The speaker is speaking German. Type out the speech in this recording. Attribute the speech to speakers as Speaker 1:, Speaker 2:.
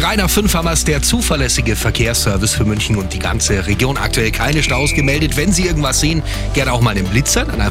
Speaker 1: 3 nach 5 haben wir es, der zuverlässige Verkehrsservice für München und die ganze Region. Aktuell keine Staus gemeldet. Wenn Sie irgendwas sehen, gerne auch mal den Blitzer.